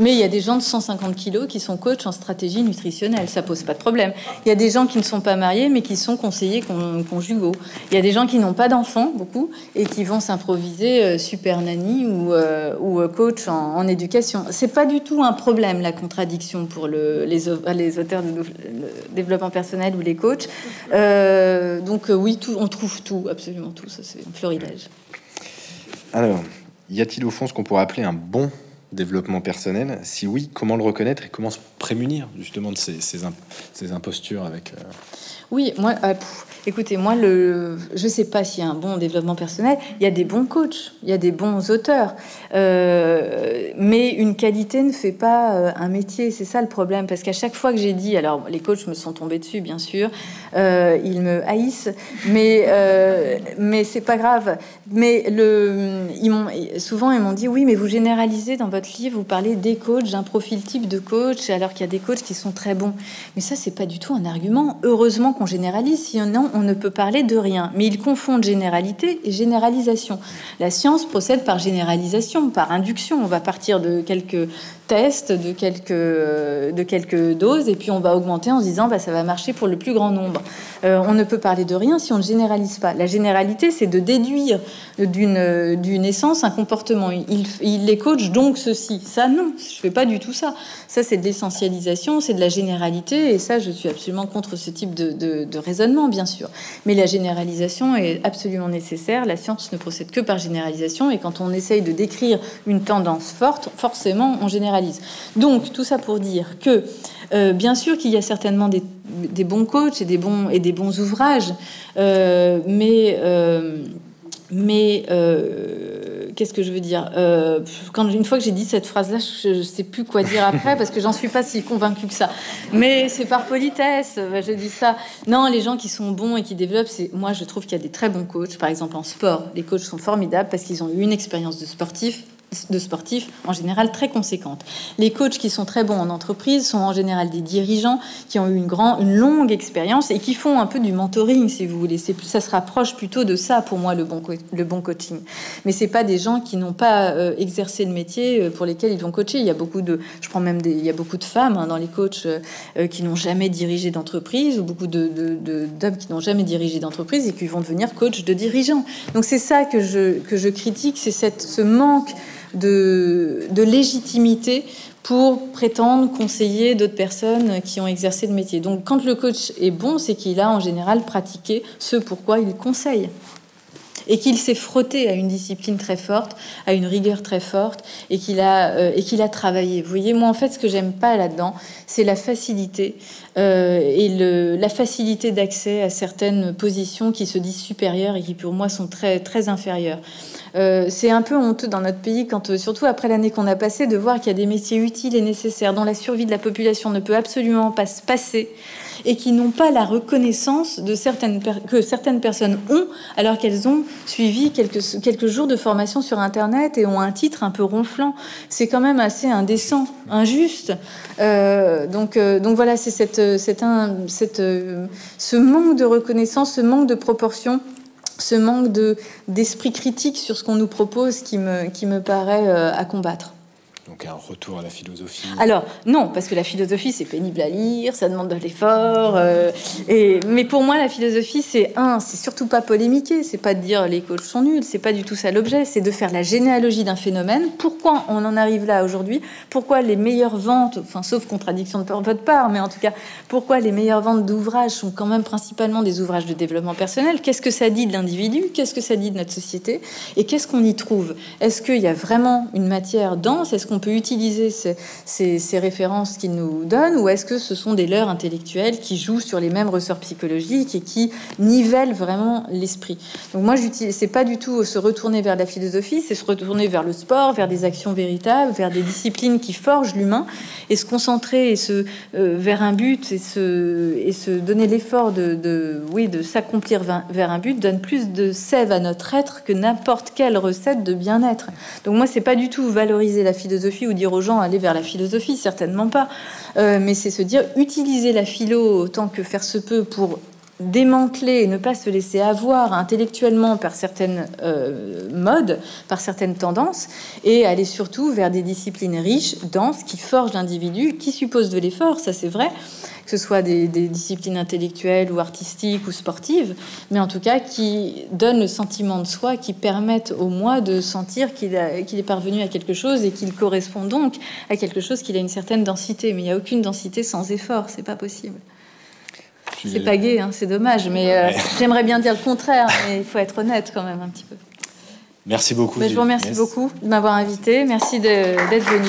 Mais il y a des gens de 150 kilos qui sont coachs en stratégie nutritionnelle. Ça pose pas de problème. Il y a des gens qui ne sont pas mariés, mais qui sont conseillers conjugaux. Il y a des gens qui n'ont pas d'enfants, beaucoup, et qui vont s'improviser euh, super nanny ou, euh, euh, coach en, en éducation. C'est pas du tout un problème, la contradiction pour le, les, les, auteurs de développement personnel ou les coachs. donc oui, tout, on trouve tout, absolument tout. Ça, c'est un florilège. Alors, y a-t-il au fond ce qu'on pourrait appeler un bon développement personnel. Si oui, comment le reconnaître et comment se prémunir justement de ces, ces, impostures avec... Euh, oui, moi, euh, écoutez, moi, le, je sais pas s'il y a un bon développement personnel. Il y a des bons coachs, il y a des bons auteurs, euh, mais une qualité ne fait pas euh, un métier. C'est ça le problème, parce qu'à chaque fois que j'ai dit, alors les coachs me sont tombés dessus, bien sûr, ils me haïssent, mais mais c'est pas grave. Mais le, ils m'ont souvent ils m'ont dit oui, mais vous généralisez dans votre livre, vous parlez des coachs, d'un profil type de coach, alors qu'il y a des coachs qui sont très bons. Mais ça, c'est pas du tout un argument. Heureusement on généralise, sinon on ne peut parler de rien. Mais ils confondent généralité et généralisation. La science procède par généralisation, par induction. On va partir de quelques de quelques, euh, de quelques doses, et puis on va augmenter en se disant bah, ça va marcher pour le plus grand nombre. Euh, on ne peut parler de rien si on ne généralise pas. La généralité, c'est de déduire d'une, d'une essence un comportement. Il, il les coach donc ceci. Ça, non, je fais pas du tout ça. Ça, c'est de l'essentialisation, c'est de la généralité, et ça, je suis absolument contre ce type de, de, raisonnement, bien sûr. Mais la généralisation est absolument nécessaire. La science ne procède que par généralisation, et quand on essaye de décrire une tendance forte, forcément, on généralise. Donc, tout ça pour dire que, euh, bien sûr qu'il y a certainement des, bons coachs et des bons, et des bons ouvrages, euh, mais... Euh, mais qu'est-ce que je veux dire Quand une fois que j'ai dit cette phrase-là, je ne sais plus quoi dire après parce que j'en suis pas si convaincue que ça. Mais c'est par politesse, je dis ça. Non, les gens qui sont bons et qui développent, c'est moi je trouve qu'il y a des très bons coachs. Par exemple en sport, les coachs sont formidables parce qu'ils ont eu une expérience de sportif de sportifs en général très conséquentes. Les coachs qui sont très bons en entreprise sont en général des dirigeants qui ont eu une, grande, une longue expérience et qui font un peu du mentoring, si vous voulez. Ça se rapproche plutôt de ça pour moi le bon, le bon coaching. Mais c'est pas des gens qui n'ont pas euh, exercé le métier euh, pour lesquels ils vont coacher. Il y a beaucoup de, je prends même des, il y a beaucoup de femmes hein, dans les coachs euh, qui n'ont jamais dirigé d'entreprise ou beaucoup de, d'hommes qui n'ont jamais dirigé d'entreprise et qui vont devenir coach de dirigeants. Donc c'est ça que je, que je critique, c'est ce manque de, légitimité pour prétendre conseiller d'autres personnes qui ont exercé le métier. Donc quand le coach est bon, c'est qu'il a en général pratiqué ce pourquoi il conseille et qu'il s'est frotté à une discipline très forte, à une rigueur très forte, et qu'il a, euh, a travaillé. Vous voyez, moi, en fait, ce que j'aime pas là-dedans, c'est la facilité euh, et la facilité d'accès à certaines positions qui se disent supérieures et qui, pour moi, sont très, très inférieures. Euh, c'est un peu honteux dans notre pays, surtout après l'année qu'on a passée, de voir qu'il y a des métiers utiles et nécessaires dont la survie de la population ne peut absolument pas se passer et qui n'ont pas la reconnaissance que certaines personnes ont alors qu'elles ont suivi quelques, jours de formation sur Internet et ont un titre un peu ronflant. C'est quand même assez indécent, injuste. Euh, donc, euh, donc voilà, c'est euh, ce manque de reconnaissance, ce manque de proportion ce manque de d'esprit critique sur ce qu'on nous propose qui me paraît à combattre. Donc un retour à la philosophie. Alors non, parce que la philosophie c'est pénible à lire, ça demande de l'effort. Euh, et mais pour moi la philosophie c'est un, c'est surtout pas polémiquer, c'est pas de dire les coachs sont nuls, c'est pas du tout ça l'objet, c'est de faire la généalogie d'un phénomène. Pourquoi on en arrive là aujourd'hui? Pourquoi les meilleures ventes, enfin sauf contradiction de votre part, mais en tout cas pourquoi les meilleures ventes d'ouvrages sont quand même principalement des ouvrages de développement personnel? Qu'est-ce que ça dit de l'individu? Qu'est-ce que ça dit de notre société? Et qu'est-ce qu'on y trouve? Est-ce qu'il y a vraiment une matière dense? Est-ce qu'on peut utiliser ces, références qu'ils nous donnent ou est-ce que ce sont des leurs intellectuels qui jouent sur les mêmes ressorts psychologiques et qui nivellent vraiment l'esprit? Donc moi, c'est pas du tout se retourner vers la philosophie, c'est se retourner vers le sport, vers des actions véritables, vers des disciplines qui forgent l'humain et se concentrer et se, euh, vers un but et se, donner l'effort de, de, oui, de s'accomplir vers un but donne plus de sève à notre être que n'importe quelle recette de bien-être. Donc moi, c'est pas du tout valoriser la philosophie ou dire aux gens aller vers la philosophie, certainement pas. Euh, mais c'est se dire utiliser la philo autant que faire se peut pour démanteler et ne pas se laisser avoir intellectuellement par certaines euh, modes, par certaines tendances, et aller surtout vers des disciplines riches, denses, qui forgent l'individu, qui supposent de l'effort, ça c'est vrai, que ce soit des, disciplines intellectuelles ou artistiques ou sportives, mais en tout cas qui donnent le sentiment de soi, qui permettent au moi de sentir qu'il est parvenu à quelque chose et qu'il correspond donc à quelque chose qu'il a une certaine densité. Mais il n'y a aucune densité sans effort, c'est pas possible. C'est pas gay, hein, c'est dommage, mais euh, [laughs] j'aimerais bien dire le contraire, mais il faut être honnête quand même un petit peu. Merci beaucoup. je vous remercie beaucoup de m'avoir invité. Merci d'être venu.